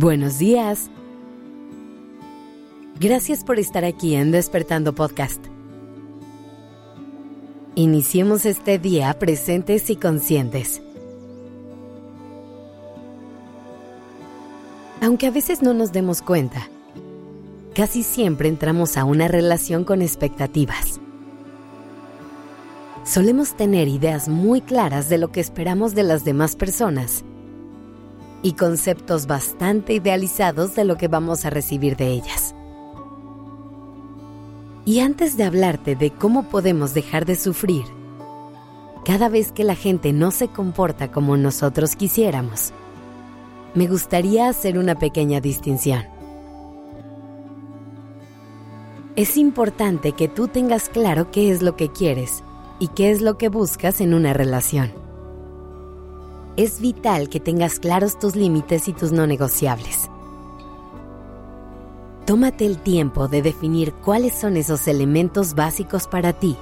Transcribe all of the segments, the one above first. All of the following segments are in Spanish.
Buenos días. Gracias por estar aquí en Despertando Podcast. Iniciemos este día presentes y conscientes. Aunque a veces no nos demos cuenta, casi siempre entramos a una relación con expectativas. Solemos tener ideas muy claras de lo que esperamos de las demás personas y conceptos bastante idealizados de lo que vamos a recibir de ellas. Y antes de hablarte de cómo podemos dejar de sufrir, cada vez que la gente no se comporta como nosotros quisiéramos, me gustaría hacer una pequeña distinción. Es importante que tú tengas claro qué es lo que quieres y qué es lo que buscas en una relación es vital que tengas claros tus límites y tus no negociables. Tómate el tiempo de definir cuáles son esos elementos básicos para ti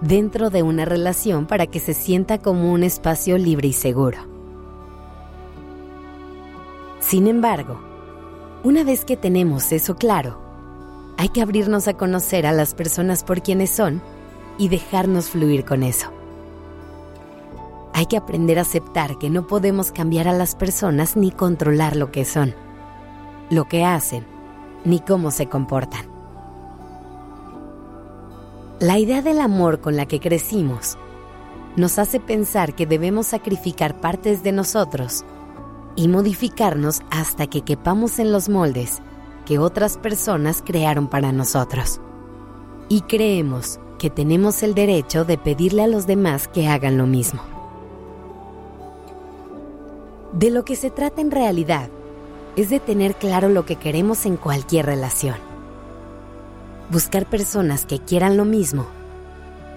dentro de una relación para que se sienta como un espacio libre y seguro. Sin embargo, una vez que tenemos eso claro, hay que abrirnos a conocer a las personas por quienes son y dejarnos fluir con eso. Hay que aprender a aceptar que no podemos cambiar a las personas ni controlar lo que son, lo que hacen, ni cómo se comportan. La idea del amor con la que crecimos nos hace pensar que debemos sacrificar partes de nosotros y modificarnos hasta que quepamos en los moldes que otras personas crearon para nosotros. Y creemos que tenemos el derecho de pedirle a los demás que hagan lo mismo. De lo que se trata en realidad es de tener claro lo que queremos en cualquier relación. Buscar personas que quieran lo mismo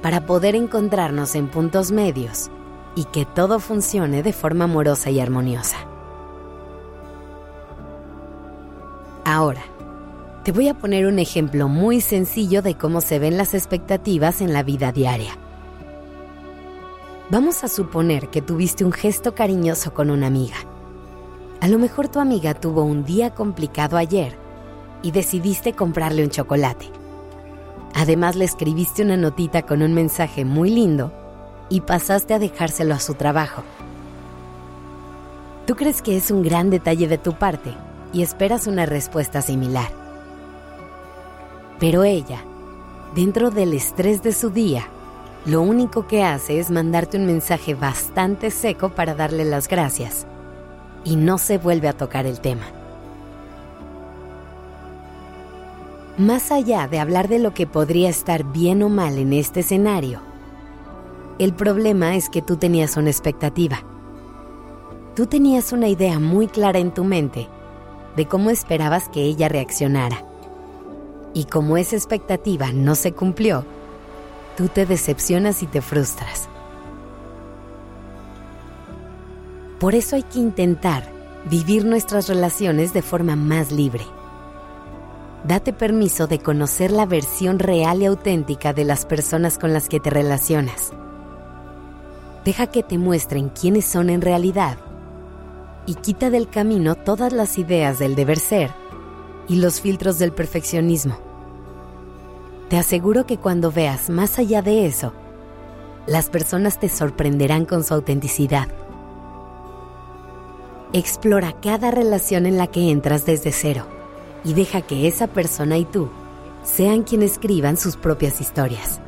para poder encontrarnos en puntos medios y que todo funcione de forma amorosa y armoniosa. Ahora, te voy a poner un ejemplo muy sencillo de cómo se ven las expectativas en la vida diaria. Vamos a suponer que tuviste un gesto cariñoso con una amiga. A lo mejor tu amiga tuvo un día complicado ayer y decidiste comprarle un chocolate. Además le escribiste una notita con un mensaje muy lindo y pasaste a dejárselo a su trabajo. Tú crees que es un gran detalle de tu parte y esperas una respuesta similar. Pero ella, dentro del estrés de su día, lo único que hace es mandarte un mensaje bastante seco para darle las gracias y no se vuelve a tocar el tema. Más allá de hablar de lo que podría estar bien o mal en este escenario, el problema es que tú tenías una expectativa. Tú tenías una idea muy clara en tu mente de cómo esperabas que ella reaccionara. Y como esa expectativa no se cumplió, tú te decepcionas y te frustras. Por eso hay que intentar vivir nuestras relaciones de forma más libre. Date permiso de conocer la versión real y auténtica de las personas con las que te relacionas. Deja que te muestren quiénes son en realidad y quita del camino todas las ideas del deber ser y los filtros del perfeccionismo. Te aseguro que cuando veas más allá de eso, las personas te sorprenderán con su autenticidad. Explora cada relación en la que entras desde cero y deja que esa persona y tú sean quienes escriban sus propias historias.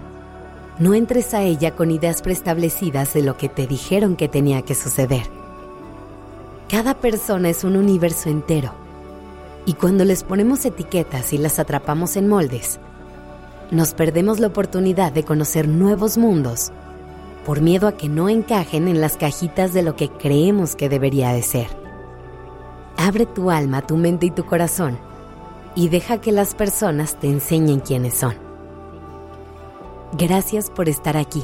No entres a ella con ideas preestablecidas de lo que te dijeron que tenía que suceder. Cada persona es un universo entero y cuando les ponemos etiquetas y las atrapamos en moldes, nos perdemos la oportunidad de conocer nuevos mundos por miedo a que no encajen en las cajitas de lo que creemos que debería de ser. Abre tu alma, tu mente y tu corazón y deja que las personas te enseñen quiénes son. Gracias por estar aquí.